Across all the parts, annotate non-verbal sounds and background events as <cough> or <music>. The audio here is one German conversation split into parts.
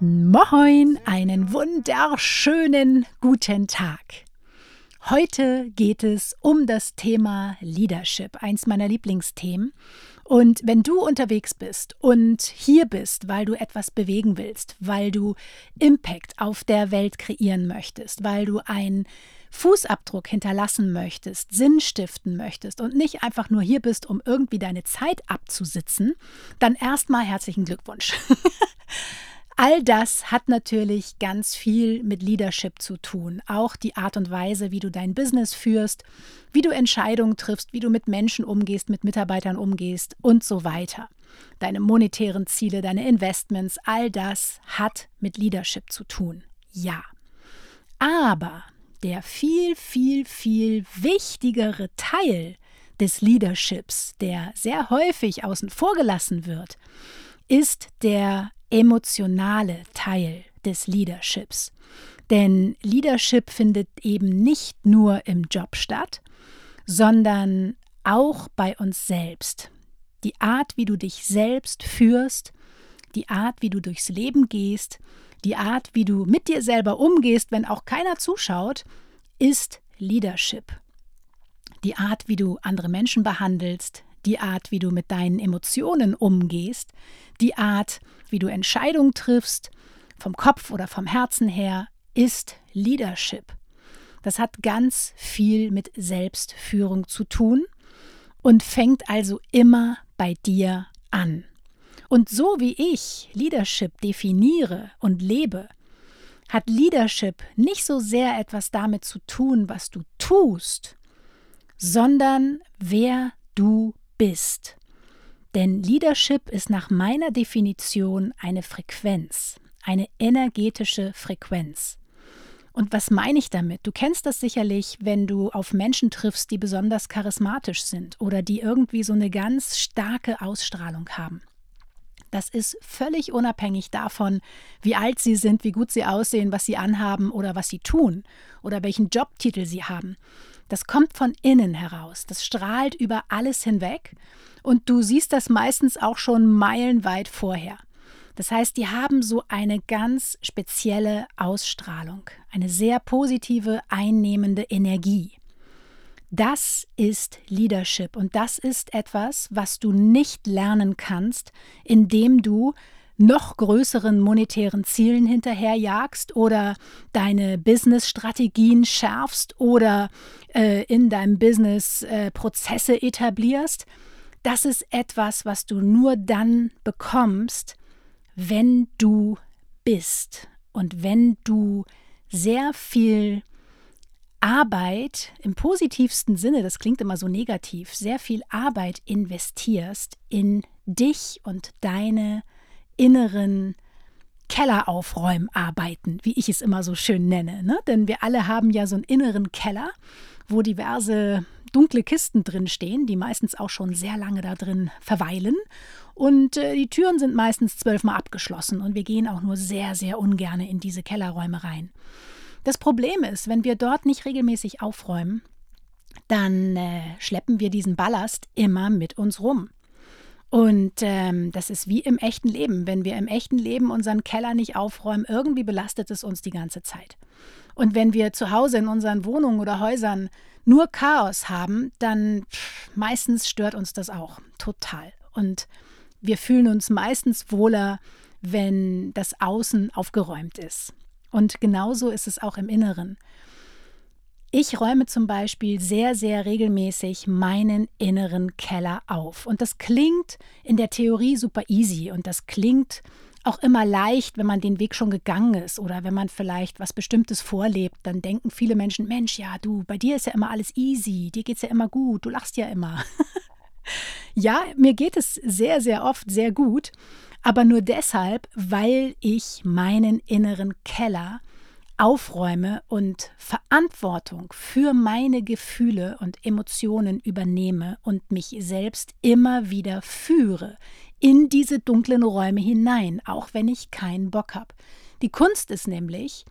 Moin, einen wunderschönen guten Tag. Heute geht es um das Thema Leadership, eins meiner Lieblingsthemen. Und wenn du unterwegs bist und hier bist, weil du etwas bewegen willst, weil du Impact auf der Welt kreieren möchtest, weil du einen Fußabdruck hinterlassen möchtest, Sinn stiften möchtest und nicht einfach nur hier bist, um irgendwie deine Zeit abzusitzen, dann erstmal herzlichen Glückwunsch. <laughs> All das hat natürlich ganz viel mit Leadership zu tun. Auch die Art und Weise, wie du dein Business führst, wie du Entscheidungen triffst, wie du mit Menschen umgehst, mit Mitarbeitern umgehst und so weiter. Deine monetären Ziele, deine Investments, all das hat mit Leadership zu tun. Ja. Aber der viel, viel, viel wichtigere Teil des Leaderships, der sehr häufig außen vor gelassen wird, ist der emotionale Teil des Leaderships. Denn Leadership findet eben nicht nur im Job statt, sondern auch bei uns selbst. Die Art, wie du dich selbst führst, die Art, wie du durchs Leben gehst, die Art, wie du mit dir selber umgehst, wenn auch keiner zuschaut, ist Leadership. Die Art, wie du andere Menschen behandelst, die Art, wie du mit deinen Emotionen umgehst, die Art, wie du Entscheidungen triffst, vom Kopf oder vom Herzen her, ist Leadership. Das hat ganz viel mit Selbstführung zu tun und fängt also immer bei dir an. Und so wie ich Leadership definiere und lebe, hat Leadership nicht so sehr etwas damit zu tun, was du tust, sondern wer du bist. Denn Leadership ist nach meiner Definition eine Frequenz, eine energetische Frequenz. Und was meine ich damit? Du kennst das sicherlich, wenn du auf Menschen triffst, die besonders charismatisch sind oder die irgendwie so eine ganz starke Ausstrahlung haben. Das ist völlig unabhängig davon, wie alt sie sind, wie gut sie aussehen, was sie anhaben oder was sie tun oder welchen Jobtitel sie haben. Das kommt von innen heraus, das strahlt über alles hinweg und du siehst das meistens auch schon meilenweit vorher. Das heißt, die haben so eine ganz spezielle Ausstrahlung, eine sehr positive, einnehmende Energie. Das ist Leadership und das ist etwas, was du nicht lernen kannst, indem du noch größeren monetären Zielen hinterherjagst oder deine Business-Strategien schärfst oder äh, in deinem Business äh, Prozesse etablierst. Das ist etwas, was du nur dann bekommst, wenn du bist und wenn du sehr viel Arbeit im positivsten Sinne, das klingt immer so negativ, sehr viel Arbeit investierst in dich und deine inneren Kelleraufräumarbeiten, wie ich es immer so schön nenne. Ne? Denn wir alle haben ja so einen inneren Keller, wo diverse dunkle Kisten drin stehen, die meistens auch schon sehr lange da drin verweilen. Und äh, die Türen sind meistens zwölfmal abgeschlossen und wir gehen auch nur sehr, sehr ungern in diese Kellerräume rein. Das Problem ist, wenn wir dort nicht regelmäßig aufräumen, dann äh, schleppen wir diesen Ballast immer mit uns rum. Und ähm, das ist wie im echten Leben. Wenn wir im echten Leben unseren Keller nicht aufräumen, irgendwie belastet es uns die ganze Zeit. Und wenn wir zu Hause in unseren Wohnungen oder Häusern nur Chaos haben, dann pff, meistens stört uns das auch total. Und wir fühlen uns meistens wohler, wenn das Außen aufgeräumt ist. Und genauso ist es auch im Inneren. Ich räume zum Beispiel sehr, sehr regelmäßig meinen inneren Keller auf. Und das klingt in der Theorie super easy. Und das klingt auch immer leicht, wenn man den Weg schon gegangen ist oder wenn man vielleicht was Bestimmtes vorlebt, dann denken viele Menschen, Mensch, ja, du, bei dir ist ja immer alles easy, dir geht es ja immer gut, du lachst ja immer. <laughs> ja, mir geht es sehr, sehr oft sehr gut, aber nur deshalb, weil ich meinen inneren Keller aufräume und Verantwortung für meine Gefühle und Emotionen übernehme und mich selbst immer wieder führe in diese dunklen Räume hinein, auch wenn ich keinen Bock habe. Die Kunst ist nämlich,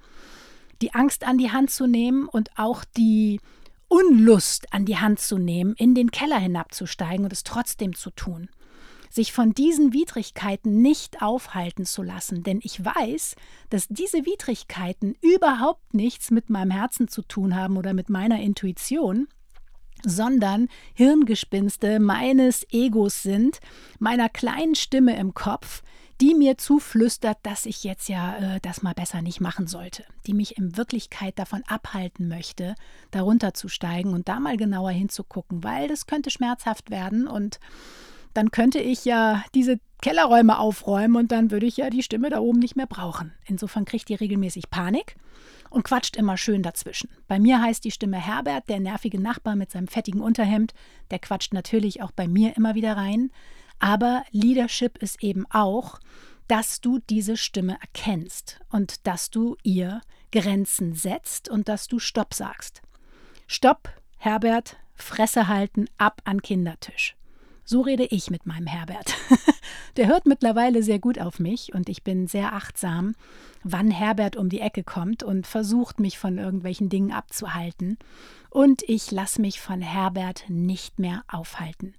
die Angst an die Hand zu nehmen und auch die Unlust an die Hand zu nehmen, in den Keller hinabzusteigen und es trotzdem zu tun sich von diesen Widrigkeiten nicht aufhalten zu lassen, denn ich weiß, dass diese Widrigkeiten überhaupt nichts mit meinem Herzen zu tun haben oder mit meiner Intuition, sondern Hirngespinste meines Egos sind, meiner kleinen Stimme im Kopf, die mir zuflüstert, dass ich jetzt ja äh, das mal besser nicht machen sollte, die mich in Wirklichkeit davon abhalten möchte, darunter zu steigen und da mal genauer hinzugucken, weil das könnte schmerzhaft werden und dann könnte ich ja diese Kellerräume aufräumen und dann würde ich ja die Stimme da oben nicht mehr brauchen. Insofern kriegt die regelmäßig Panik und quatscht immer schön dazwischen. Bei mir heißt die Stimme Herbert, der nervige Nachbar mit seinem fettigen Unterhemd, der quatscht natürlich auch bei mir immer wieder rein. Aber Leadership ist eben auch, dass du diese Stimme erkennst und dass du ihr Grenzen setzt und dass du Stopp sagst. Stopp, Herbert, Fresse halten, ab an Kindertisch. So rede ich mit meinem Herbert. <laughs> Der hört mittlerweile sehr gut auf mich und ich bin sehr achtsam, wann Herbert um die Ecke kommt und versucht, mich von irgendwelchen Dingen abzuhalten. Und ich lasse mich von Herbert nicht mehr aufhalten.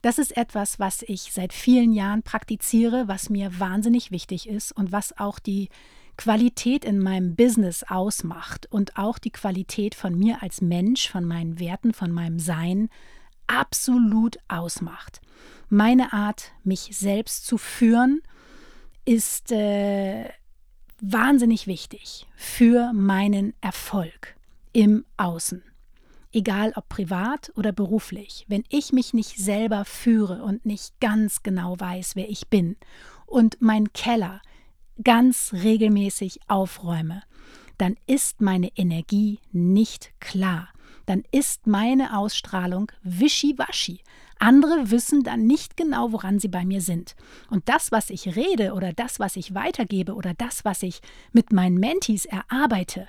Das ist etwas, was ich seit vielen Jahren praktiziere, was mir wahnsinnig wichtig ist und was auch die Qualität in meinem Business ausmacht und auch die Qualität von mir als Mensch, von meinen Werten, von meinem Sein absolut ausmacht. Meine Art, mich selbst zu führen, ist äh, wahnsinnig wichtig für meinen Erfolg im Außen. Egal ob privat oder beruflich, wenn ich mich nicht selber führe und nicht ganz genau weiß, wer ich bin und meinen Keller ganz regelmäßig aufräume, dann ist meine Energie nicht klar dann ist meine Ausstrahlung wischiwaschi. Andere wissen dann nicht genau, woran sie bei mir sind. Und das, was ich rede oder das, was ich weitergebe oder das, was ich mit meinen Mentees erarbeite,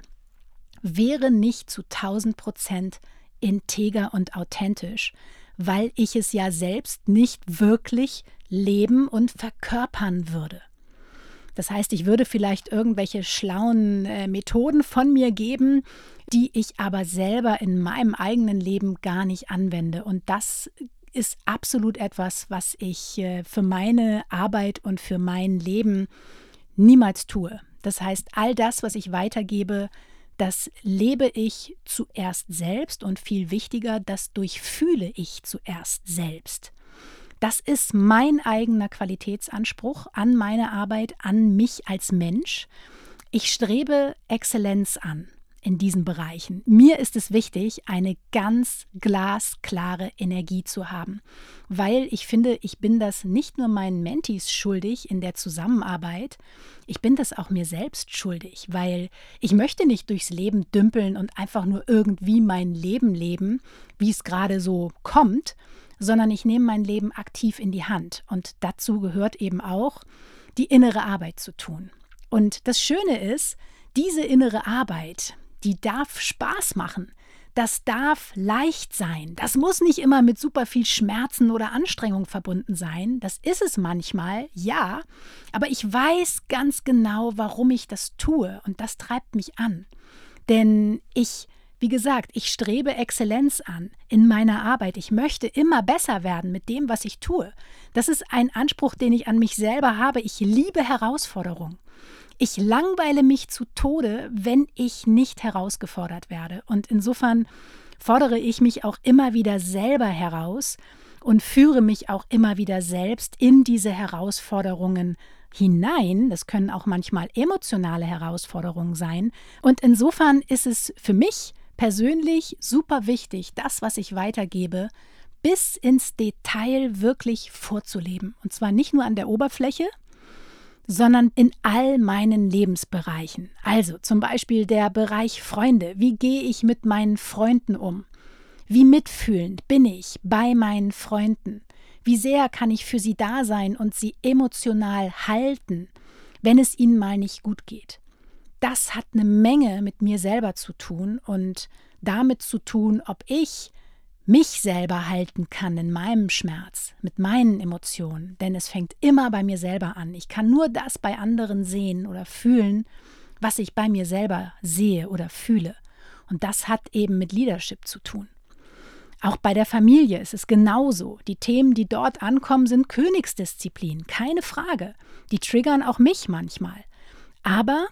wäre nicht zu 1000 Prozent integer und authentisch, weil ich es ja selbst nicht wirklich leben und verkörpern würde. Das heißt, ich würde vielleicht irgendwelche schlauen äh, Methoden von mir geben, die ich aber selber in meinem eigenen Leben gar nicht anwende. Und das ist absolut etwas, was ich äh, für meine Arbeit und für mein Leben niemals tue. Das heißt, all das, was ich weitergebe, das lebe ich zuerst selbst und viel wichtiger, das durchfühle ich zuerst selbst. Das ist mein eigener Qualitätsanspruch an meine Arbeit, an mich als Mensch. Ich strebe Exzellenz an in diesen Bereichen. Mir ist es wichtig, eine ganz glasklare Energie zu haben, weil ich finde, ich bin das nicht nur meinen Mentees schuldig in der Zusammenarbeit, ich bin das auch mir selbst schuldig, weil ich möchte nicht durchs Leben dümpeln und einfach nur irgendwie mein Leben leben, wie es gerade so kommt, sondern ich nehme mein Leben aktiv in die Hand und dazu gehört eben auch die innere Arbeit zu tun. Und das Schöne ist, diese innere Arbeit, die darf Spaß machen. Das darf leicht sein. Das muss nicht immer mit super viel Schmerzen oder Anstrengung verbunden sein. Das ist es manchmal, ja. Aber ich weiß ganz genau, warum ich das tue. Und das treibt mich an. Denn ich, wie gesagt, ich strebe Exzellenz an in meiner Arbeit. Ich möchte immer besser werden mit dem, was ich tue. Das ist ein Anspruch, den ich an mich selber habe. Ich liebe Herausforderungen. Ich langweile mich zu Tode, wenn ich nicht herausgefordert werde. Und insofern fordere ich mich auch immer wieder selber heraus und führe mich auch immer wieder selbst in diese Herausforderungen hinein. Das können auch manchmal emotionale Herausforderungen sein. Und insofern ist es für mich persönlich super wichtig, das, was ich weitergebe, bis ins Detail wirklich vorzuleben. Und zwar nicht nur an der Oberfläche, sondern in all meinen Lebensbereichen. Also zum Beispiel der Bereich Freunde. Wie gehe ich mit meinen Freunden um? Wie mitfühlend bin ich bei meinen Freunden? Wie sehr kann ich für sie da sein und sie emotional halten, wenn es ihnen mal nicht gut geht? Das hat eine Menge mit mir selber zu tun und damit zu tun, ob ich mich selber halten kann in meinem Schmerz, mit meinen Emotionen, denn es fängt immer bei mir selber an. Ich kann nur das bei anderen sehen oder fühlen, was ich bei mir selber sehe oder fühle. Und das hat eben mit Leadership zu tun. Auch bei der Familie ist es genauso. Die Themen, die dort ankommen, sind Königsdisziplin, keine Frage. Die triggern auch mich manchmal. Aber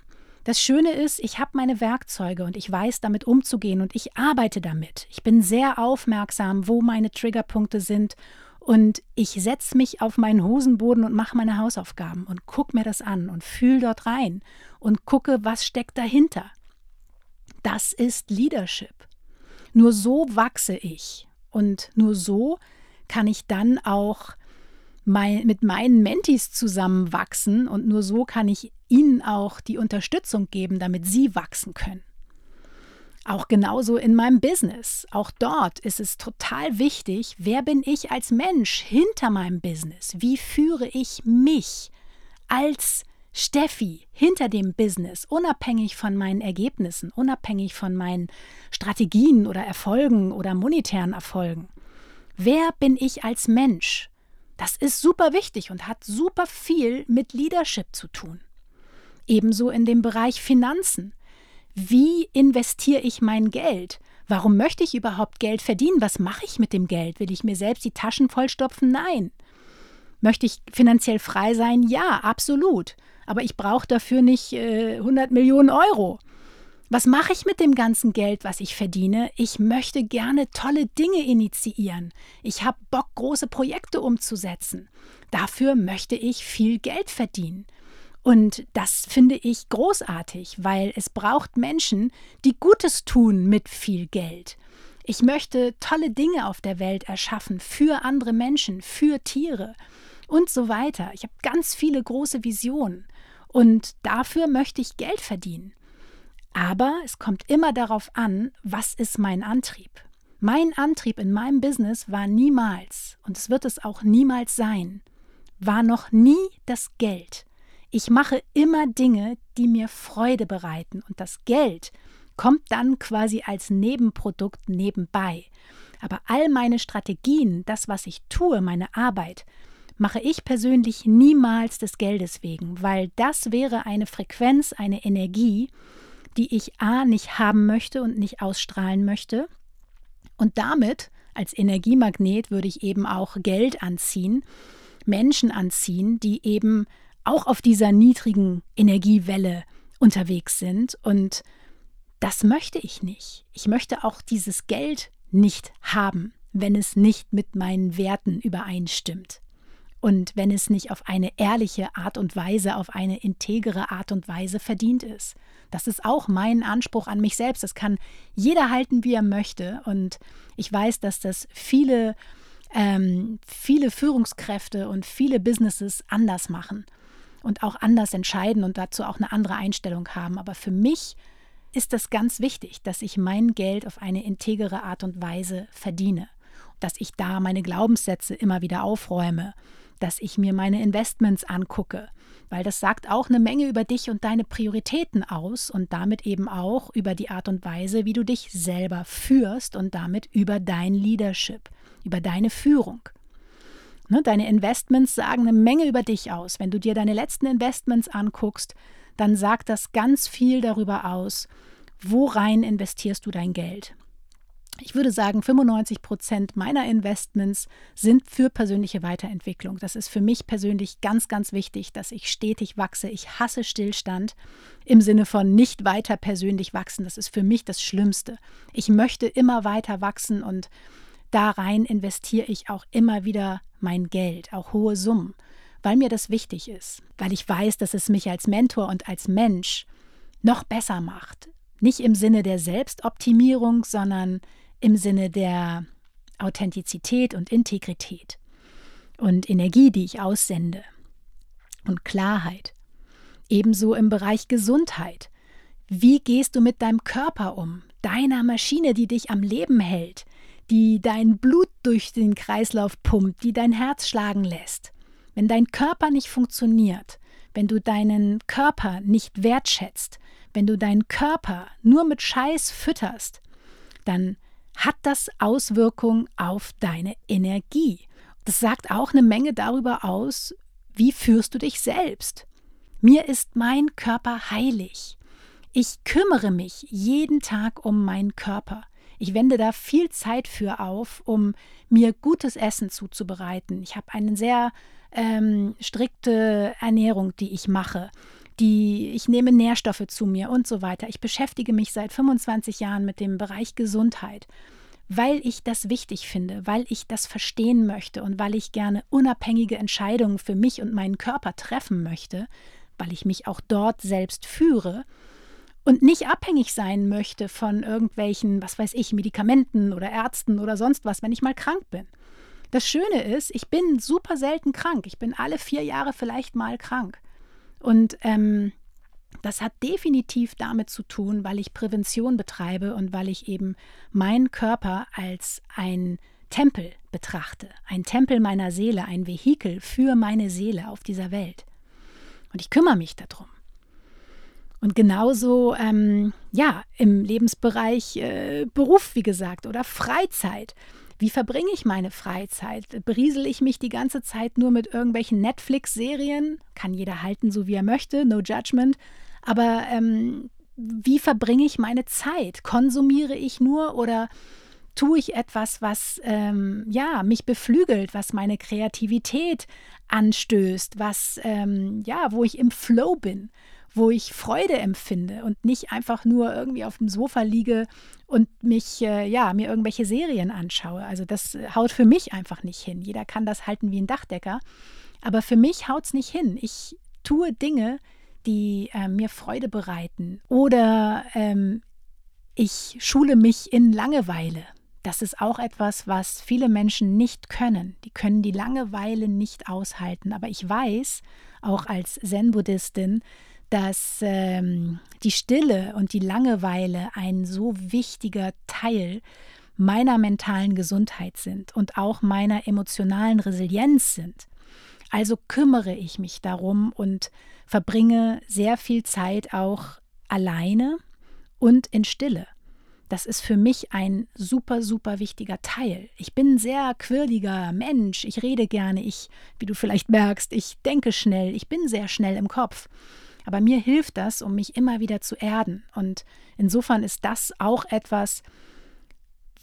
das Schöne ist, ich habe meine Werkzeuge und ich weiß damit umzugehen und ich arbeite damit. Ich bin sehr aufmerksam, wo meine Triggerpunkte sind und ich setze mich auf meinen Hosenboden und mache meine Hausaufgaben und gucke mir das an und fühle dort rein und gucke, was steckt dahinter. Das ist Leadership. Nur so wachse ich und nur so kann ich dann auch mein, mit meinen Mentis zusammenwachsen und nur so kann ich ihnen auch die Unterstützung geben, damit sie wachsen können. Auch genauso in meinem Business. Auch dort ist es total wichtig, wer bin ich als Mensch hinter meinem Business? Wie führe ich mich als Steffi hinter dem Business, unabhängig von meinen Ergebnissen, unabhängig von meinen Strategien oder Erfolgen oder monetären Erfolgen? Wer bin ich als Mensch? Das ist super wichtig und hat super viel mit Leadership zu tun. Ebenso in dem Bereich Finanzen. Wie investiere ich mein Geld? Warum möchte ich überhaupt Geld verdienen? Was mache ich mit dem Geld? Will ich mir selbst die Taschen vollstopfen? Nein. Möchte ich finanziell frei sein? Ja, absolut. Aber ich brauche dafür nicht äh, 100 Millionen Euro. Was mache ich mit dem ganzen Geld, was ich verdiene? Ich möchte gerne tolle Dinge initiieren. Ich habe Bock, große Projekte umzusetzen. Dafür möchte ich viel Geld verdienen. Und das finde ich großartig, weil es braucht Menschen, die Gutes tun mit viel Geld. Ich möchte tolle Dinge auf der Welt erschaffen für andere Menschen, für Tiere und so weiter. Ich habe ganz viele große Visionen und dafür möchte ich Geld verdienen. Aber es kommt immer darauf an, was ist mein Antrieb. Mein Antrieb in meinem Business war niemals, und es wird es auch niemals sein, war noch nie das Geld. Ich mache immer Dinge, die mir Freude bereiten und das Geld kommt dann quasi als Nebenprodukt nebenbei. Aber all meine Strategien, das, was ich tue, meine Arbeit, mache ich persönlich niemals des Geldes wegen, weil das wäre eine Frequenz, eine Energie, die ich A nicht haben möchte und nicht ausstrahlen möchte. Und damit als Energiemagnet würde ich eben auch Geld anziehen, Menschen anziehen, die eben auch auf dieser niedrigen Energiewelle unterwegs sind. Und das möchte ich nicht. Ich möchte auch dieses Geld nicht haben, wenn es nicht mit meinen Werten übereinstimmt. Und wenn es nicht auf eine ehrliche Art und Weise, auf eine integere Art und Weise verdient ist. Das ist auch mein Anspruch an mich selbst. Das kann jeder halten, wie er möchte. Und ich weiß, dass das viele, ähm, viele Führungskräfte und viele Businesses anders machen und auch anders entscheiden und dazu auch eine andere Einstellung haben. Aber für mich ist das ganz wichtig, dass ich mein Geld auf eine integere Art und Weise verdiene, dass ich da meine Glaubenssätze immer wieder aufräume, dass ich mir meine Investments angucke, weil das sagt auch eine Menge über dich und deine Prioritäten aus und damit eben auch über die Art und Weise, wie du dich selber führst und damit über dein Leadership, über deine Führung. Ne, deine Investments sagen eine Menge über dich aus. Wenn du dir deine letzten Investments anguckst, dann sagt das ganz viel darüber aus, worein investierst du dein Geld. Ich würde sagen, 95 Prozent meiner Investments sind für persönliche Weiterentwicklung. Das ist für mich persönlich ganz, ganz wichtig, dass ich stetig wachse. Ich hasse Stillstand im Sinne von nicht weiter persönlich wachsen. Das ist für mich das Schlimmste. Ich möchte immer weiter wachsen und da rein investiere ich auch immer wieder mein Geld, auch hohe Summen, weil mir das wichtig ist, weil ich weiß, dass es mich als Mentor und als Mensch noch besser macht. Nicht im Sinne der Selbstoptimierung, sondern im Sinne der Authentizität und Integrität und Energie, die ich aussende und Klarheit. Ebenso im Bereich Gesundheit. Wie gehst du mit deinem Körper um, deiner Maschine, die dich am Leben hält, die dein Blut durch den Kreislauf pumpt, die dein Herz schlagen lässt? Wenn dein Körper nicht funktioniert, wenn du deinen Körper nicht wertschätzt, wenn du deinen Körper nur mit Scheiß fütterst, dann hat das Auswirkungen auf deine Energie. Das sagt auch eine Menge darüber aus, wie führst du dich selbst. Mir ist mein Körper heilig. Ich kümmere mich jeden Tag um meinen Körper. Ich wende da viel Zeit für auf, um mir gutes Essen zuzubereiten. Ich habe eine sehr ähm, strikte Ernährung, die ich mache. Die, ich nehme Nährstoffe zu mir und so weiter. Ich beschäftige mich seit 25 Jahren mit dem Bereich Gesundheit, weil ich das wichtig finde, weil ich das verstehen möchte und weil ich gerne unabhängige Entscheidungen für mich und meinen Körper treffen möchte, weil ich mich auch dort selbst führe und nicht abhängig sein möchte von irgendwelchen, was weiß ich, Medikamenten oder Ärzten oder sonst was, wenn ich mal krank bin. Das Schöne ist, ich bin super selten krank. Ich bin alle vier Jahre vielleicht mal krank. Und ähm, das hat definitiv damit zu tun, weil ich Prävention betreibe und weil ich eben meinen Körper als ein Tempel betrachte, ein Tempel meiner Seele, ein Vehikel für meine Seele auf dieser Welt. Und ich kümmere mich darum. Und genauso, ähm, ja, im Lebensbereich äh, Beruf, wie gesagt, oder Freizeit. Wie verbringe ich meine Freizeit? Beriesel ich mich die ganze Zeit nur mit irgendwelchen Netflix-Serien? Kann jeder halten, so wie er möchte, no judgment. Aber ähm, wie verbringe ich meine Zeit? Konsumiere ich nur oder tue ich etwas, was ähm, ja mich beflügelt, was meine Kreativität anstößt, was ähm, ja, wo ich im Flow bin? Wo ich Freude empfinde und nicht einfach nur irgendwie auf dem Sofa liege und mich, äh, ja, mir irgendwelche Serien anschaue. Also das haut für mich einfach nicht hin. Jeder kann das halten wie ein Dachdecker. Aber für mich haut es nicht hin. Ich tue Dinge, die äh, mir Freude bereiten. Oder ähm, ich schule mich in Langeweile. Das ist auch etwas, was viele Menschen nicht können. Die können die Langeweile nicht aushalten. Aber ich weiß, auch als Zen-Buddhistin, dass ähm, die Stille und die Langeweile ein so wichtiger Teil meiner mentalen Gesundheit sind und auch meiner emotionalen Resilienz sind. Also kümmere ich mich darum und verbringe sehr viel Zeit auch alleine und in Stille. Das ist für mich ein super, super wichtiger Teil. Ich bin ein sehr quirliger Mensch. Ich rede gerne. Ich, wie du vielleicht merkst, ich denke schnell. Ich bin sehr schnell im Kopf. Aber mir hilft das, um mich immer wieder zu erden. Und insofern ist das auch etwas,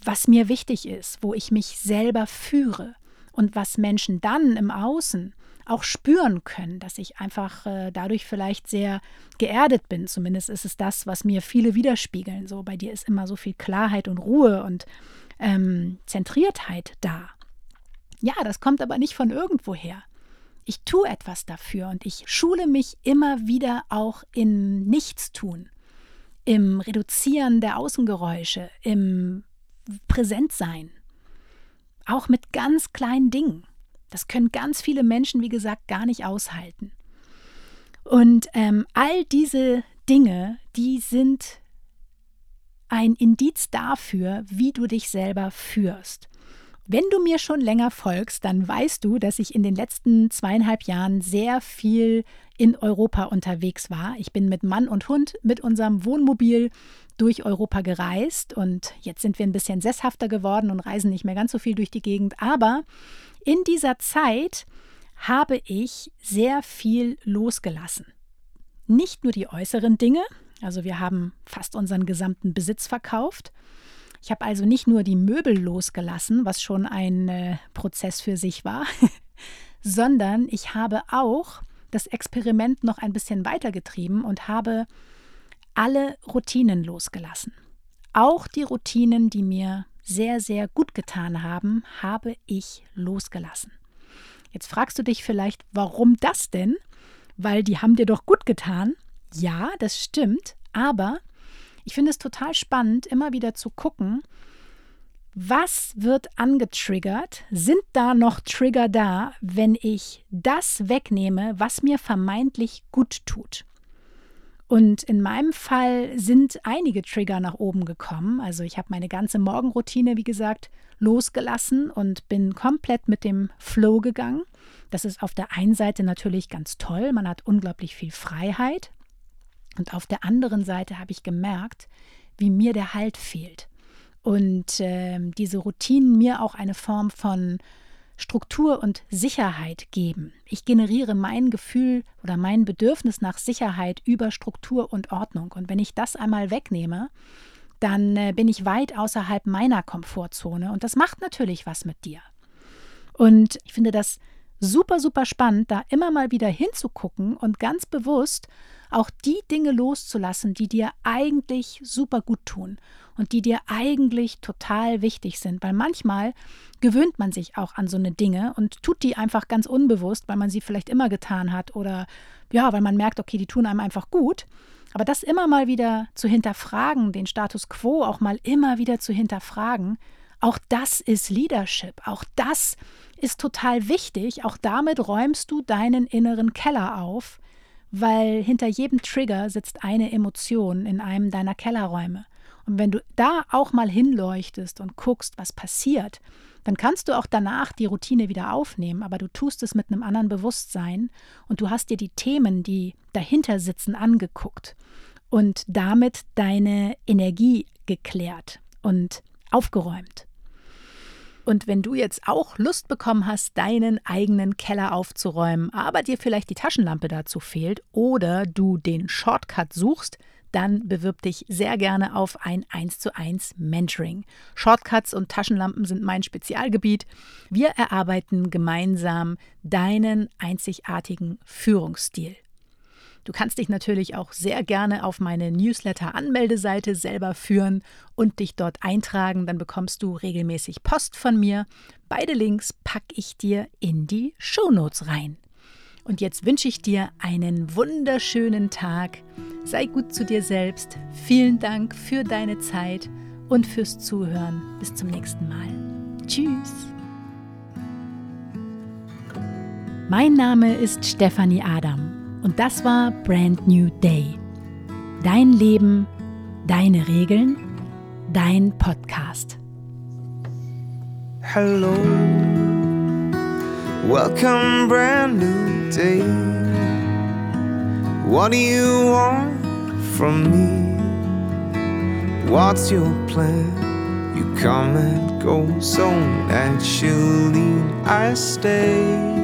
was mir wichtig ist, wo ich mich selber führe und was Menschen dann im Außen auch spüren können, dass ich einfach äh, dadurch vielleicht sehr geerdet bin. Zumindest ist es das, was mir viele widerspiegeln. So bei dir ist immer so viel Klarheit und Ruhe und ähm, Zentriertheit da. Ja, das kommt aber nicht von irgendwoher ich tue etwas dafür und ich schule mich immer wieder auch im Nichtstun, im Reduzieren der Außengeräusche, im Präsentsein. Auch mit ganz kleinen Dingen. Das können ganz viele Menschen, wie gesagt, gar nicht aushalten. Und ähm, all diese Dinge, die sind ein Indiz dafür, wie du dich selber führst. Wenn du mir schon länger folgst, dann weißt du, dass ich in den letzten zweieinhalb Jahren sehr viel in Europa unterwegs war. Ich bin mit Mann und Hund mit unserem Wohnmobil durch Europa gereist und jetzt sind wir ein bisschen sesshafter geworden und reisen nicht mehr ganz so viel durch die Gegend. Aber in dieser Zeit habe ich sehr viel losgelassen. Nicht nur die äußeren Dinge, also wir haben fast unseren gesamten Besitz verkauft, ich habe also nicht nur die Möbel losgelassen, was schon ein äh, Prozess für sich war, <laughs> sondern ich habe auch das Experiment noch ein bisschen weitergetrieben und habe alle Routinen losgelassen. Auch die Routinen, die mir sehr, sehr gut getan haben, habe ich losgelassen. Jetzt fragst du dich vielleicht, warum das denn? Weil die haben dir doch gut getan. Ja, das stimmt, aber ich finde es total spannend, immer wieder zu gucken, was wird angetriggert? Sind da noch Trigger da, wenn ich das wegnehme, was mir vermeintlich gut tut? Und in meinem Fall sind einige Trigger nach oben gekommen. Also ich habe meine ganze Morgenroutine, wie gesagt, losgelassen und bin komplett mit dem Flow gegangen. Das ist auf der einen Seite natürlich ganz toll, man hat unglaublich viel Freiheit. Und auf der anderen Seite habe ich gemerkt, wie mir der Halt fehlt. Und äh, diese Routinen mir auch eine Form von Struktur und Sicherheit geben. Ich generiere mein Gefühl oder mein Bedürfnis nach Sicherheit über Struktur und Ordnung. Und wenn ich das einmal wegnehme, dann äh, bin ich weit außerhalb meiner Komfortzone. Und das macht natürlich was mit dir. Und ich finde das super, super spannend, da immer mal wieder hinzugucken und ganz bewusst auch die Dinge loszulassen, die dir eigentlich super gut tun und die dir eigentlich total wichtig sind. Weil manchmal gewöhnt man sich auch an so eine Dinge und tut die einfach ganz unbewusst, weil man sie vielleicht immer getan hat oder ja, weil man merkt, okay, die tun einem einfach gut. Aber das immer mal wieder zu hinterfragen, den Status quo auch mal immer wieder zu hinterfragen, auch das ist Leadership. Auch das ist total wichtig. Auch damit räumst du deinen inneren Keller auf, weil hinter jedem Trigger sitzt eine Emotion in einem deiner Kellerräume. Und wenn du da auch mal hinleuchtest und guckst, was passiert, dann kannst du auch danach die Routine wieder aufnehmen, aber du tust es mit einem anderen Bewusstsein und du hast dir die Themen, die dahinter sitzen, angeguckt und damit deine Energie geklärt und aufgeräumt. Und wenn du jetzt auch Lust bekommen hast, deinen eigenen Keller aufzuräumen, aber dir vielleicht die Taschenlampe dazu fehlt oder du den Shortcut suchst, dann bewirb dich sehr gerne auf ein 1 zu 1 Mentoring. Shortcuts und Taschenlampen sind mein Spezialgebiet. Wir erarbeiten gemeinsam deinen einzigartigen Führungsstil. Du kannst dich natürlich auch sehr gerne auf meine Newsletter-Anmeldeseite selber führen und dich dort eintragen. Dann bekommst du regelmäßig Post von mir. Beide Links packe ich dir in die Shownotes rein. Und jetzt wünsche ich dir einen wunderschönen Tag. Sei gut zu dir selbst. Vielen Dank für deine Zeit und fürs Zuhören. Bis zum nächsten Mal. Tschüss. Mein Name ist Stefanie Adam und das war Brand New Day. Dein Leben, deine Regeln, dein Podcast. Hello, welcome, brand new day. What do you want from me? What's your plan? You come and go so naturally. I stay.